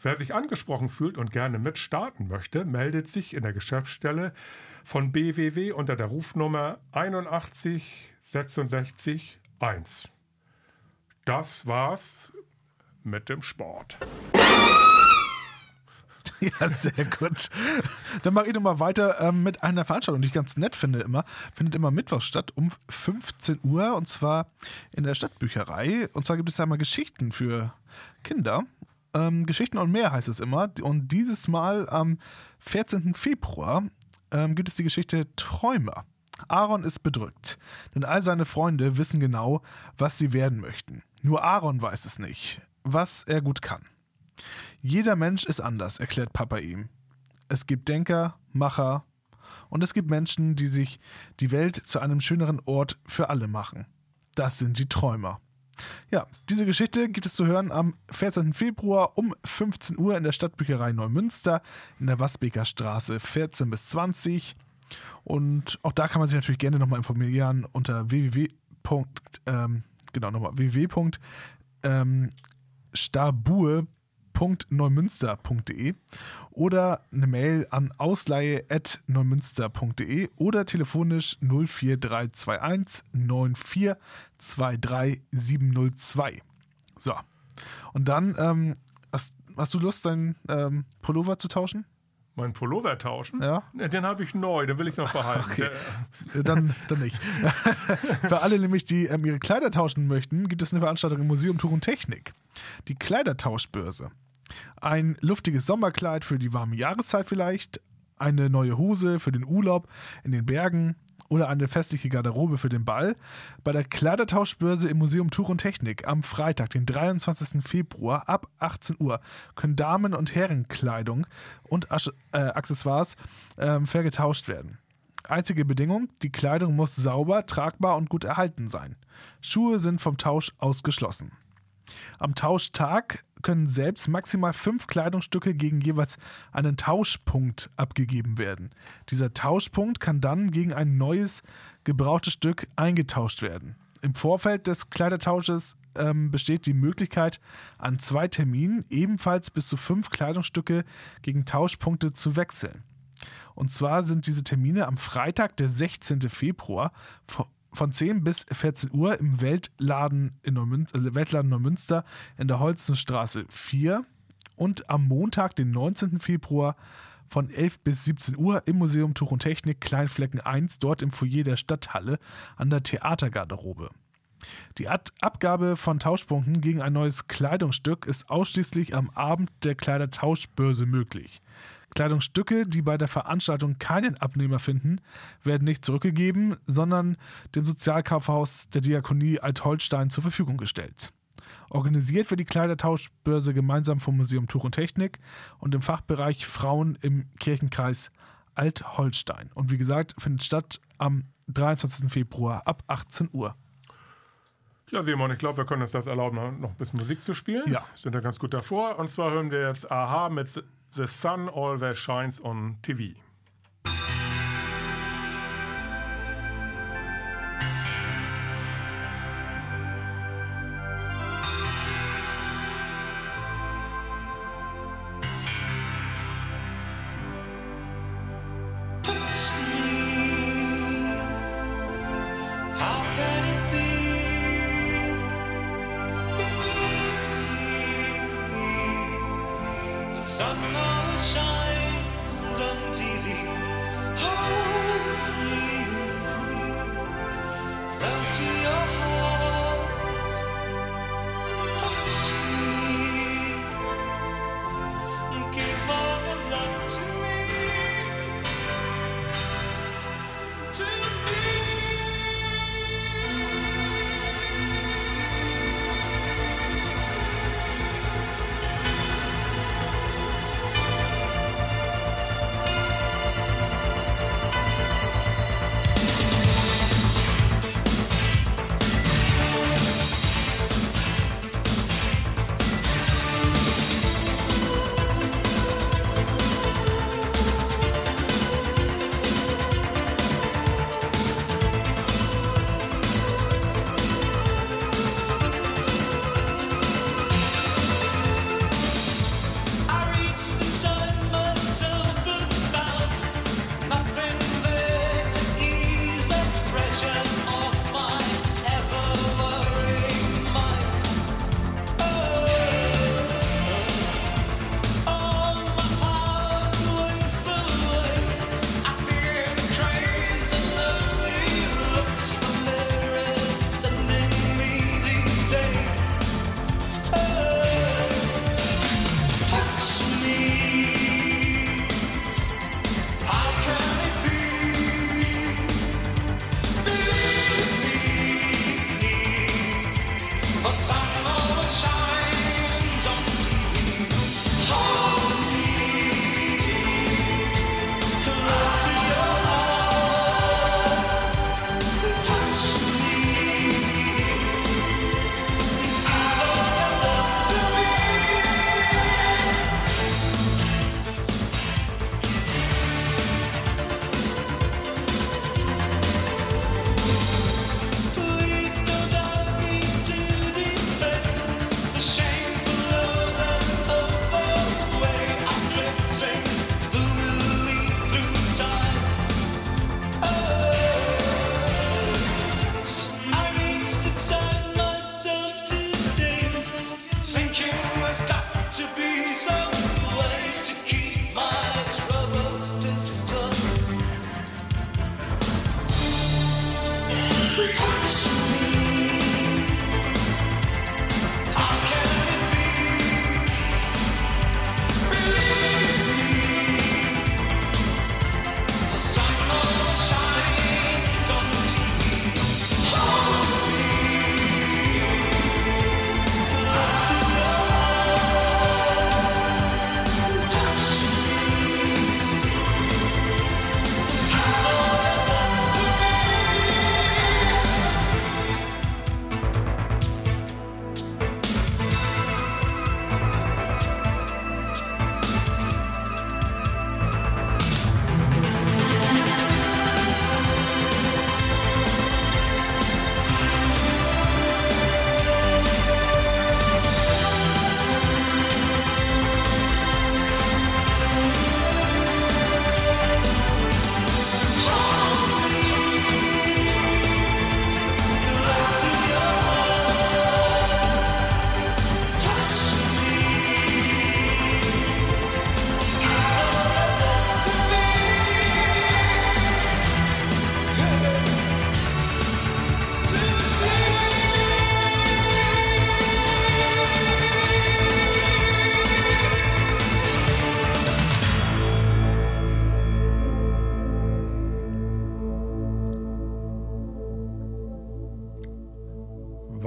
Wer sich angesprochen fühlt und gerne mitstarten möchte, meldet sich in der Geschäftsstelle von BWW unter der Rufnummer 81 66 1. Das war's mit dem Sport. Ja, sehr gut. Dann mache ich nochmal weiter ähm, mit einer Veranstaltung, die ich ganz nett finde immer. Findet immer Mittwochs statt um 15 Uhr und zwar in der Stadtbücherei. Und zwar gibt es da mal Geschichten für Kinder. Ähm, Geschichten und mehr heißt es immer. Und dieses Mal am 14. Februar ähm, gibt es die Geschichte Träumer. Aaron ist bedrückt, denn all seine Freunde wissen genau, was sie werden möchten. Nur Aaron weiß es nicht, was er gut kann. Jeder Mensch ist anders, erklärt Papa ihm. Es gibt Denker, Macher und es gibt Menschen, die sich die Welt zu einem schöneren Ort für alle machen. Das sind die Träumer. Ja, diese Geschichte gibt es zu hören am 14. Februar um 15 Uhr in der Stadtbücherei Neumünster in der Wasbeker Straße 14 bis 20. Und auch da kann man sich natürlich gerne nochmal informieren unter www. Ähm, genau, nochmal www. Ähm, stabur.neumünster.de oder eine Mail an ausleihe.neumünster.de oder telefonisch 04321 94 23702. So. Und dann, ähm, hast, hast du Lust, deinen ähm, Pullover zu tauschen? Mein Pullover tauschen? Ja. Den habe ich neu, den will ich noch behalten. Okay. Äh, Dann, dann nicht. Für alle nämlich, die ähm, ihre Kleider tauschen möchten, gibt es eine Veranstaltung im Museum Tuch und Technik. Die Kleidertauschbörse. Ein luftiges Sommerkleid für die warme Jahreszeit vielleicht, eine neue Hose für den Urlaub in den Bergen oder eine festliche Garderobe für den Ball. Bei der Kleidertauschbörse im Museum Tuch und Technik am Freitag, den 23. Februar ab 18 Uhr können Damen- und Herrenkleidung und Asche- äh, Accessoires ähm, vergetauscht werden. Einzige Bedingung, die Kleidung muss sauber, tragbar und gut erhalten sein. Schuhe sind vom Tausch ausgeschlossen. Am Tauschtag können selbst maximal fünf Kleidungsstücke gegen jeweils einen Tauschpunkt abgegeben werden. Dieser Tauschpunkt kann dann gegen ein neues, gebrauchtes Stück eingetauscht werden. Im Vorfeld des Kleidertausches ähm, besteht die Möglichkeit, an zwei Terminen ebenfalls bis zu fünf Kleidungsstücke gegen Tauschpunkte zu wechseln. Und zwar sind diese Termine am Freitag, der 16. Februar, von 10 bis 14 Uhr im Weltladen, in Neumünster, äh, Weltladen Neumünster in der Holzenstraße 4 und am Montag, den 19. Februar von 11 bis 17 Uhr im Museum Tuch und Technik Kleinflecken 1, dort im Foyer der Stadthalle an der Theatergarderobe. Die Ad Abgabe von Tauschpunkten gegen ein neues Kleidungsstück ist ausschließlich am Abend der Kleidertauschbörse möglich. Kleidungsstücke, die bei der Veranstaltung keinen Abnehmer finden, werden nicht zurückgegeben, sondern dem Sozialkaufhaus der Diakonie Alt-Holstein zur Verfügung gestellt. Organisiert wird die Kleidertauschbörse gemeinsam vom Museum Tuch und Technik und im Fachbereich Frauen im Kirchenkreis Alt-Holstein. Und wie gesagt, findet statt am 23. Februar ab 18 Uhr. Ja, Simon, ich glaube, wir können uns das erlauben, noch ein bisschen Musik zu spielen. Ja. Sind da ganz gut davor. Und zwar hören wir jetzt Aha mit The Sun Always Shines on TV.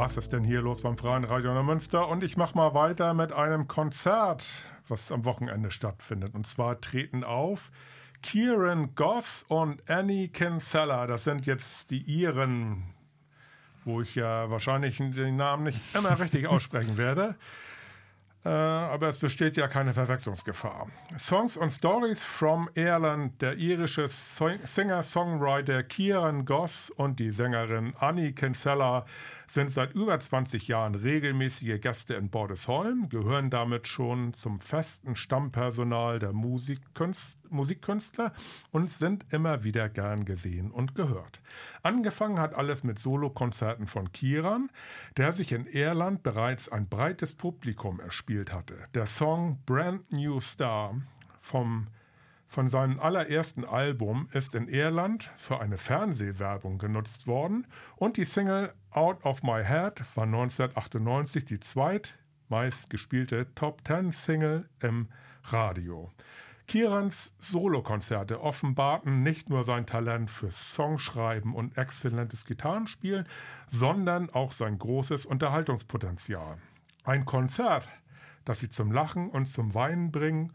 Was ist denn hier los beim Freien Radio Neumünster? Und ich mache mal weiter mit einem Konzert, was am Wochenende stattfindet. Und zwar treten auf Kieran Goss und Annie Kinsella. Das sind jetzt die Iren, wo ich ja wahrscheinlich den Namen nicht immer richtig aussprechen werde. Äh, aber es besteht ja keine Verwechslungsgefahr. Songs and Stories from Ireland, der irische So- Singer-Songwriter Kieran Goss und die Sängerin Annie Kinsella sind seit über 20 Jahren regelmäßige Gäste in Bordesholm, gehören damit schon zum festen Stammpersonal der Musikkünst Musikkünstler und sind immer wieder gern gesehen und gehört. Angefangen hat alles mit Solokonzerten von Kieran, der sich in Irland bereits ein breites Publikum erspielt hatte. Der Song Brand New Star vom von seinem allerersten Album ist in Irland für eine Fernsehwerbung genutzt worden und die Single Out of My Head war 1998 die zweitmeist gespielte Top Ten Single im Radio. Kirans Solokonzerte offenbarten nicht nur sein Talent fürs Songschreiben und exzellentes Gitarrenspielen, sondern auch sein großes Unterhaltungspotenzial. Ein Konzert, das sie zum Lachen und zum Weinen bringen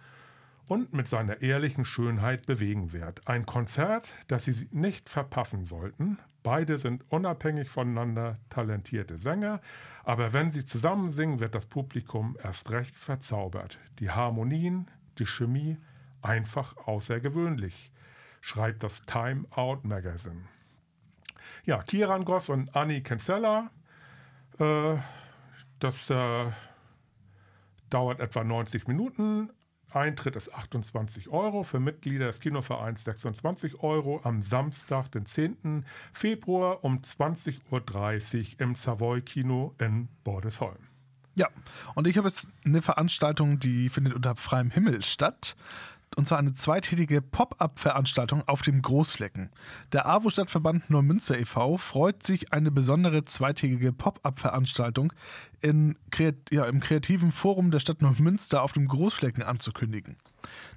und mit seiner ehrlichen Schönheit bewegen wird. Ein Konzert, das Sie nicht verpassen sollten. Beide sind unabhängig voneinander talentierte Sänger, aber wenn sie zusammen singen, wird das Publikum erst recht verzaubert. Die Harmonien, die Chemie, einfach außergewöhnlich, schreibt das Time Out Magazine. Ja, Kieran Goss und Annie Kinsella, äh, das äh, dauert etwa 90 Minuten. Eintritt ist 28 Euro, für Mitglieder des Kinovereins 26 Euro am Samstag, den 10. Februar um 20.30 Uhr im Savoy Kino in Bordesholm. Ja, und ich habe jetzt eine Veranstaltung, die findet unter freiem Himmel statt. Und zwar eine zweitägige Pop-up-Veranstaltung auf dem Großflecken. Der AWO-Stadtverband Neumünster e.V. freut sich, eine besondere zweitägige Pop-up-Veranstaltung kreat- ja, im kreativen Forum der Stadt Neumünster auf dem Großflecken anzukündigen.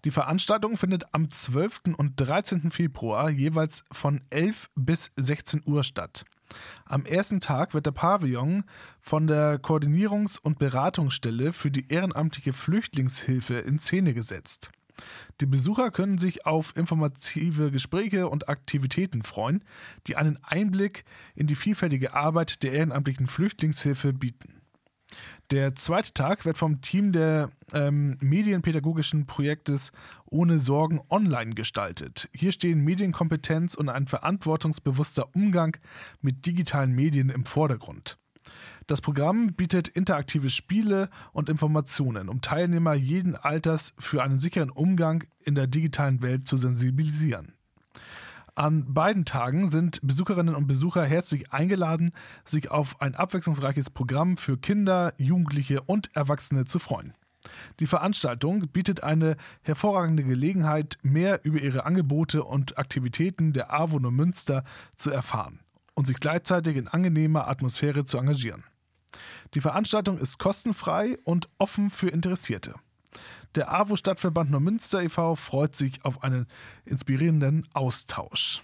Die Veranstaltung findet am 12. und 13. Februar jeweils von 11 bis 16 Uhr statt. Am ersten Tag wird der Pavillon von der Koordinierungs- und Beratungsstelle für die ehrenamtliche Flüchtlingshilfe in Szene gesetzt. Die Besucher können sich auf informative Gespräche und Aktivitäten freuen, die einen Einblick in die vielfältige Arbeit der ehrenamtlichen Flüchtlingshilfe bieten. Der zweite Tag wird vom Team der ähm, medienpädagogischen Projektes Ohne Sorgen online gestaltet. Hier stehen Medienkompetenz und ein verantwortungsbewusster Umgang mit digitalen Medien im Vordergrund. Das Programm bietet interaktive Spiele und Informationen, um Teilnehmer jeden Alters für einen sicheren Umgang in der digitalen Welt zu sensibilisieren. An beiden Tagen sind Besucherinnen und Besucher herzlich eingeladen, sich auf ein abwechslungsreiches Programm für Kinder, Jugendliche und Erwachsene zu freuen. Die Veranstaltung bietet eine hervorragende Gelegenheit, mehr über ihre Angebote und Aktivitäten der AWO Neumünster zu erfahren und sich gleichzeitig in angenehmer Atmosphäre zu engagieren. Die Veranstaltung ist kostenfrei und offen für Interessierte. Der AWO Stadtverband Neumünster e.V. freut sich auf einen inspirierenden Austausch.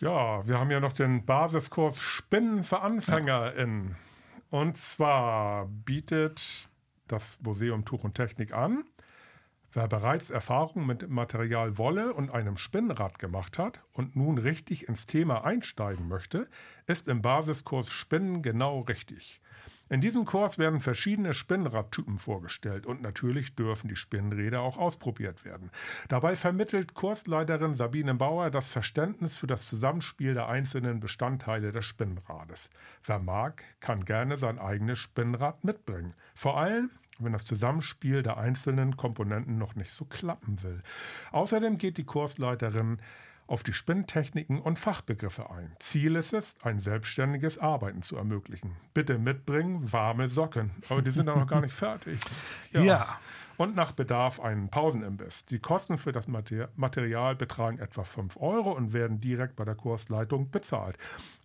Ja, wir haben ja noch den Basiskurs Spinnen für AnfängerInnen. Und zwar bietet das Museum Tuch und Technik an, wer bereits Erfahrung mit Material Wolle und einem Spinnrad gemacht hat und nun richtig ins Thema einsteigen möchte, ist im Basiskurs Spinnen genau richtig. In diesem Kurs werden verschiedene Spinnradtypen vorgestellt und natürlich dürfen die Spinnräder auch ausprobiert werden. Dabei vermittelt Kursleiterin Sabine Bauer das Verständnis für das Zusammenspiel der einzelnen Bestandteile des Spinnrades. Wer mag, kann gerne sein eigenes Spinnrad mitbringen. Vor allem, wenn das Zusammenspiel der einzelnen Komponenten noch nicht so klappen will. Außerdem geht die Kursleiterin auf die Spinntechniken und Fachbegriffe ein. Ziel ist es, ein selbstständiges Arbeiten zu ermöglichen. Bitte mitbringen warme Socken. Aber die sind auch noch gar nicht fertig. Ja. Und nach Bedarf einen Pausenimbiss. Die Kosten für das Mater- Material betragen etwa 5 Euro und werden direkt bei der Kursleitung bezahlt.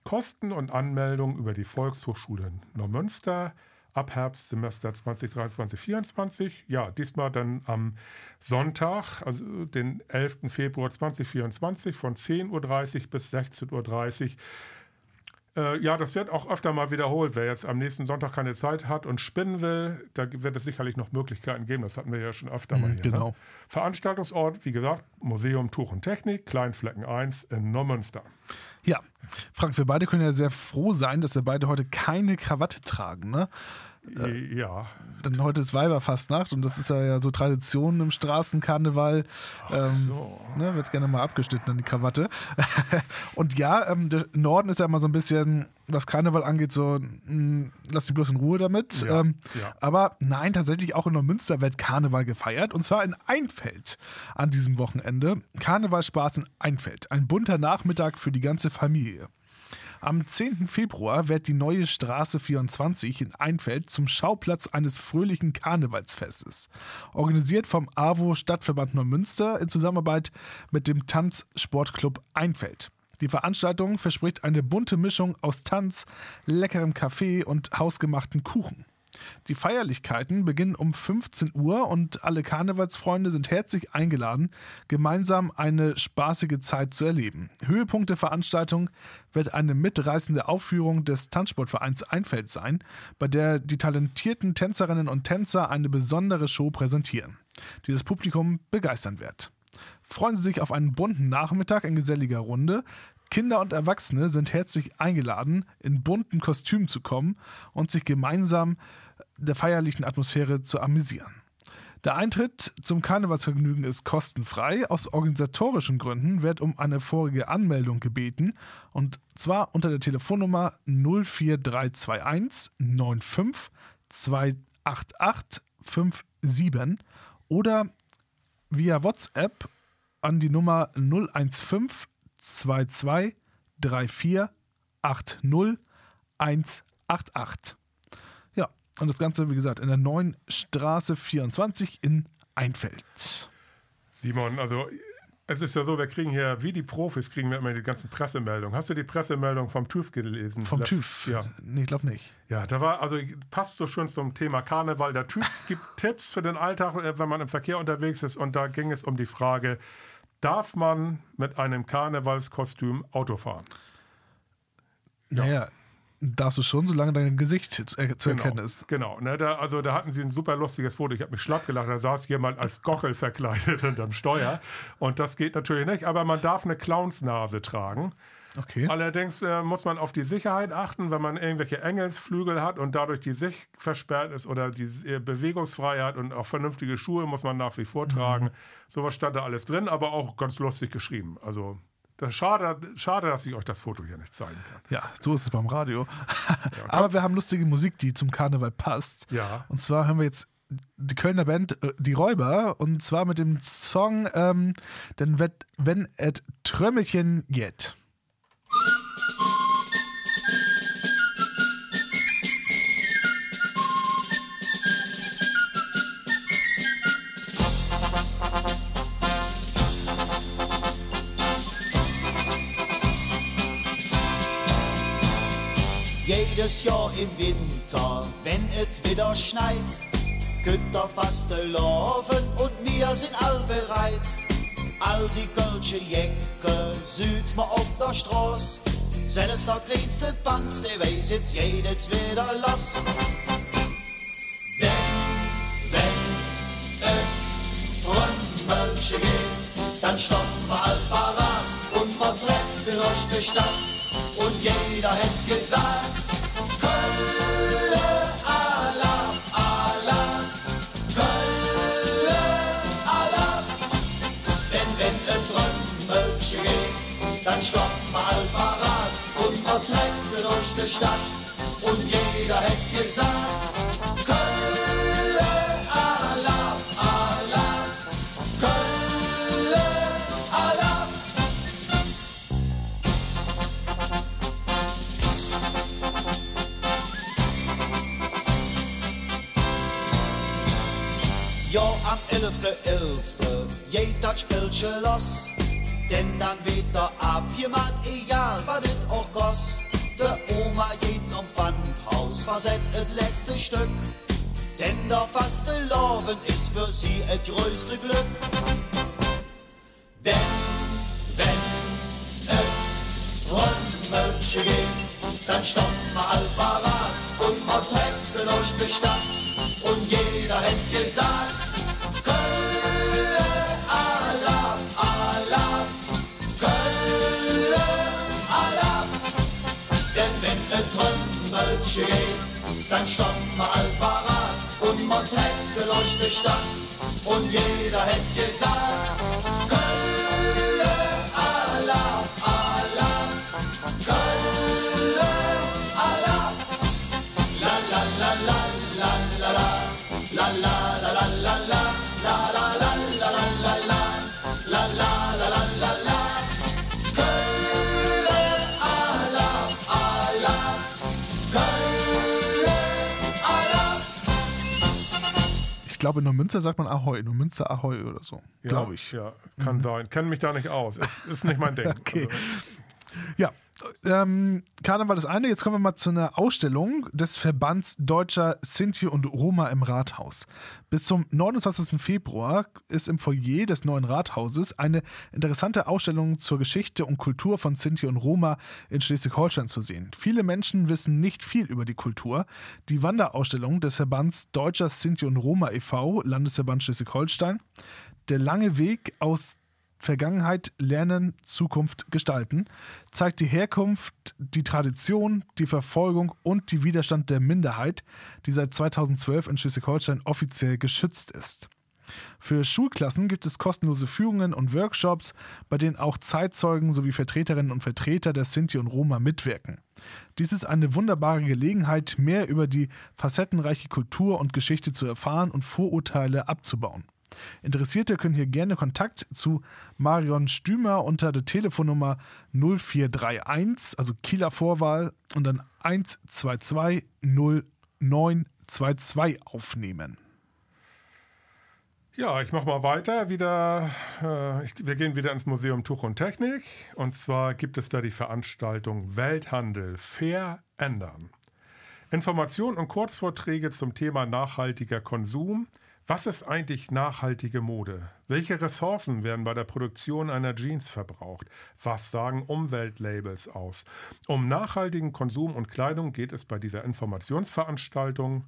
Kosten und Anmeldung über die Volkshochschule Neumünster ab Herbstsemester 2023-2024. Ja, diesmal dann am Sonntag, also den 11. Februar 2024 von 10.30 Uhr bis 16.30 Uhr Äh, ja, das wird auch öfter mal wiederholt. Wer jetzt am nächsten Sonntag keine Zeit hat und spinnen will, da wird es sicherlich noch Möglichkeiten geben. Das hatten wir ja schon öfter mal hier. genau. Ne? Veranstaltungsort, wie gesagt, Museum Tuch und Technik, Kleinflecken 1 in Neumünster. Ja, Frank, wir beide können ja sehr froh sein, dass wir beide heute keine Krawatte tragen. Ne? Ja, Denn heute ist Weiberfastnacht und das ist ja, ja so Tradition im Straßenkarneval. Ähm, so. ne, wird gerne mal abgeschnitten an die Krawatte. und ja, ähm, der Norden ist ja immer so ein bisschen, was Karneval angeht, so, mh, lass mich bloß in Ruhe damit. Ja, ähm, ja. Aber nein, tatsächlich auch in Neumünster wird Karneval gefeiert und zwar in Einfeld an diesem Wochenende. Karnevalspaß in Einfeld. Ein bunter Nachmittag für die ganze Familie. Am 10. Februar wird die neue Straße 24 in Einfeld zum Schauplatz eines fröhlichen Karnevalsfestes. Organisiert vom AWO Stadtverband Neumünster in Zusammenarbeit mit dem Tanzsportclub Einfeld. Die Veranstaltung verspricht eine bunte Mischung aus Tanz, leckerem Kaffee und hausgemachten Kuchen. Die Feierlichkeiten beginnen um 15 Uhr und alle Karnevalsfreunde sind herzlich eingeladen, gemeinsam eine spaßige Zeit zu erleben. Höhepunkt der Veranstaltung wird eine mitreißende Aufführung des Tanzsportvereins Einfeld sein, bei der die talentierten Tänzerinnen und Tänzer eine besondere Show präsentieren, die das Publikum begeistern wird. Freuen Sie sich auf einen bunten Nachmittag in geselliger Runde. Kinder und Erwachsene sind herzlich eingeladen, in bunten Kostümen zu kommen und sich gemeinsam der feierlichen Atmosphäre zu amüsieren. Der Eintritt zum Karnevalsvergnügen ist kostenfrei. Aus organisatorischen Gründen wird um eine vorige Anmeldung gebeten und zwar unter der Telefonnummer 04321 95 288 57 oder via WhatsApp an die Nummer 015 22 34 80 188. Und das Ganze, wie gesagt, in der neuen Straße 24 in Einfeld. Simon, also es ist ja so, wir kriegen hier, wie die Profis, kriegen wir immer die ganzen Pressemeldungen. Hast du die Pressemeldung vom TÜV gelesen? Vom TÜV? Ja. Nee, ich glaube nicht. Ja, da war, also passt so schön zum Thema Karneval. Der TÜV gibt Tipps für den Alltag, äh, wenn man im Verkehr unterwegs ist. Und da ging es um die Frage, darf man mit einem Karnevalskostüm Auto fahren? Ja. Naja, darfst du schon, solange dein Gesicht zu, er zu erkennen ist. Genau, ne, da, also da hatten sie ein super lustiges Foto. Ich habe mich schlapp gelacht. Da saß jemand als Gochel verkleidet hinterm Steuer. Und das geht natürlich nicht, aber man darf eine Clownsnase tragen. Okay. Allerdings äh, muss man auf die Sicherheit achten, wenn man irgendwelche Engelsflügel hat und dadurch die Sicht versperrt ist oder die äh, Bewegungsfreiheit und auch vernünftige Schuhe muss man nach wie vor tragen. Sowas stand da alles drin, aber auch ganz lustig geschrieben. Also das schade, schade, dass ich euch das Foto hier nicht zeigen kann. Ja, so ist es beim Radio. Aber wir haben lustige Musik, die zum Karneval passt. Ja. Und zwar hören wir jetzt die Kölner Band äh, Die Räuber und zwar mit dem Song ähm, Denn wenn et Trömmelchen jet. Jedes Jahr im Winter, wenn es wieder schneit, könnt ihr fast laufen und wir sind all bereit. All die kölsche Jecke süd ma auf der Straße. Selbst der kleinste Banks, der weiß jetzt jedes wieder los. Denn, wenn es Trümmelche geht, dann stoppen wir all und wir treffen durch die Stadt. Und jeder hätt gesagt, Kölle, Allah, Allah, Kölle, Allah. Denn wenn ein Trümmelchen geht, dann stoppen wir all und wir treffen durch die Stadt. Und jeder hätt gesagt, das Spielchen los. Denn dann wird der abgemacht, egal was das auch kost. Der Oma geht am Pfandhaus, versetzt das letzte Stück. Denn der faste Loven ist für sie das größte Glück. Denn wenn es Trümmelchen geht, dann stoppt man allparat und man trägt durch die Stadt. Und jeder hätte gesagt, eine Trommel steht, dann stoppt mal parat und man trägt die Leuchte Stadt. Und jeder hätte gesagt, Ich glaube, in Neumünster sagt man Ahoi, Neumünster Ahoi oder so. Ja, Glaube ich. Ja, kann sein. Kenne mich da nicht aus. Ist, ist nicht mein Ding. Okay. Also, Ja, ähm, Karneval das eine. Jetzt kommen wir mal zu einer Ausstellung des Verbands Deutscher Sinti und Roma im Rathaus. Bis zum 29. Februar ist im Foyer des neuen Rathauses eine interessante Ausstellung zur Geschichte und Kultur von Sinti und Roma in Schleswig-Holstein zu sehen. Viele Menschen wissen nicht viel über die Kultur. Die Wanderausstellung des Verbands Deutscher Sinti und Roma e.V., Landesverband Schleswig-Holstein, der lange Weg aus Vergangenheit lernen, Zukunft gestalten, zeigt die Herkunft, die Tradition, die Verfolgung und die Widerstand der Minderheit, die seit 2012 in Schleswig-Holstein offiziell geschützt ist. Für Schulklassen gibt es kostenlose Führungen und Workshops, bei denen auch Zeitzeugen sowie Vertreterinnen und Vertreter der Sinti und Roma mitwirken. Dies ist eine wunderbare Gelegenheit, mehr über die facettenreiche Kultur und Geschichte zu erfahren und Vorurteile abzubauen. Interessierte können hier gerne Kontakt zu Marion Stümer unter der Telefonnummer 0431, also Kieler Vorwahl, und dann 1220922 aufnehmen. Ja, ich mache mal weiter. Wieder, äh, ich, wir gehen wieder ins Museum Tuch und Technik. Und zwar gibt es da die Veranstaltung Welthandel fair ändern. Informationen und Kurzvorträge zum Thema nachhaltiger Konsum. Was ist eigentlich nachhaltige Mode? Welche Ressourcen werden bei der Produktion einer Jeans verbraucht? Was sagen Umweltlabels aus? Um nachhaltigen Konsum und Kleidung geht es bei dieser Informationsveranstaltung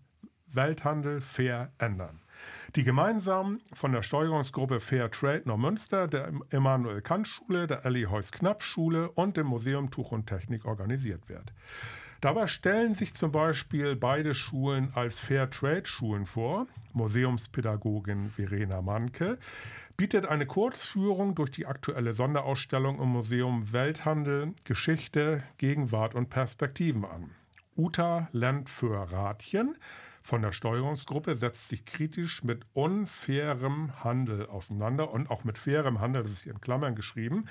Welthandel fair ändern die gemeinsam von der Steuerungsgruppe Fair Trade Neumünster, der Immanuel Kant Schule, der Elli Heuss Knapp Schule und dem Museum Tuch und Technik organisiert wird. Dabei stellen sich zum Beispiel beide Schulen als Fair Trade Schulen vor. Museumspädagogin Verena Manke bietet eine Kurzführung durch die aktuelle Sonderausstellung im Museum Welthandel, Geschichte, Gegenwart und Perspektiven an. Uta lernt für Ratchen von der Steuerungsgruppe setzt sich kritisch mit unfairem Handel auseinander und auch mit fairem Handel, das ist hier in Klammern geschrieben.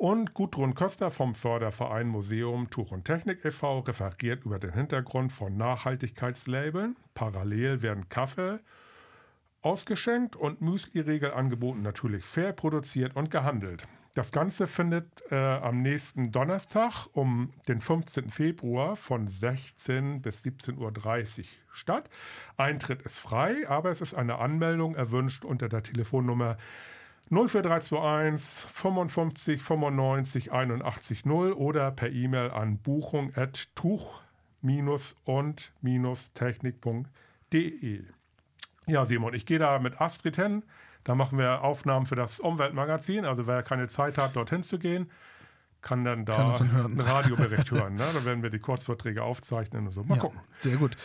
Und Gudrun Köster vom Förderverein Museum Tuch und Technik e.V. referiert über den Hintergrund von Nachhaltigkeitslabeln. Parallel werden Kaffee ausgeschenkt und Müsli-Riegel angeboten, natürlich fair produziert und gehandelt. Das Ganze findet äh, am nächsten Donnerstag um den 15. Februar von 16 bis 17.30 Uhr statt. Eintritt ist frei, aber es ist eine Anmeldung erwünscht unter der Telefonnummer 04321 55 95 81 0 oder per E-Mail an buchung at tuch-und-technik.de. Ja, Simon, ich gehe da mit Astrid hin. Da machen wir Aufnahmen für das Umweltmagazin. Also wer keine Zeit hat, dorthin zu gehen, kann dann da Kann dann hören. einen Radiobericht hören. Ne? Da werden wir die Kurzvorträge aufzeichnen und so. Mal Ja, gucken. Sehr gut.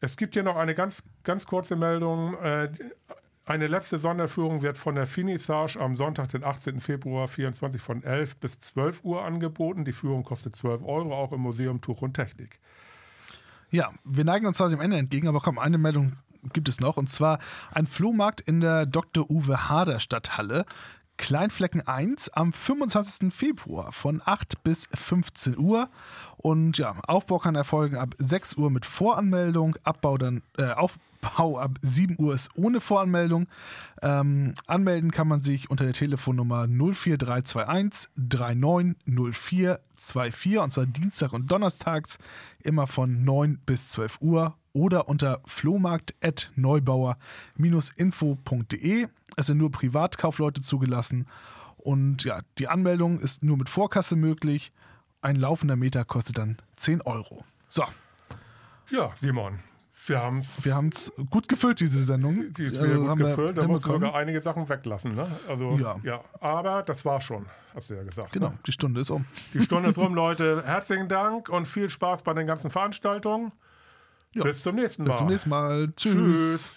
Es gibt hier noch eine ganz, ganz kurze Meldung. Äh, eine letzte Sonderführung wird von der Finissage am Sonntag, den 18. Februar 24 von 11 bis 12 Uhr angeboten. Die Führung kostet 12 Euro, auch im Museum Tuch und Technik. Ja, wir neigen uns zwar dem Ende entgegen, aber komm, eine Meldung gibt es noch. Und zwar ein Flohmarkt in der Dr. Uwe Hader Stadthalle. Kleinflecken 1 am 25. Februar von 8 bis 15 Uhr. Und ja, Aufbau kann erfolgen ab 6 Uhr mit Voranmeldung, Abbau dann, äh, Aufbau ab 7 Uhr ist ohne Voranmeldung. Ähm, anmelden kann man sich unter der Telefonnummer 04321 390424 und zwar Dienstag und Donnerstags immer von 9 bis 12 Uhr oder unter flohmarkt.neubauer-info.de. Es sind nur Privatkaufleute zugelassen und ja, die Anmeldung ist nur mit Vorkasse möglich Ein laufender Meter kostet dann 10 Euro. So, Ja, Simon, wir haben es. wir haben es gut gefüllt, diese Sendung. Die ist Also gut gefüllt, da musst du sogar einige Sachen weglassen. Ne? Also, Ja. ja. Aber das war schon, hast du ja gesagt. Genau, Ne? die Stunde ist um. Die Stunde ist rum, Leute. Herzlichen Dank und viel Spaß bei den ganzen Veranstaltungen. Ja. Bis zum nächsten Mal. Bis zum nächsten Mal. Tschüss. Tschüss.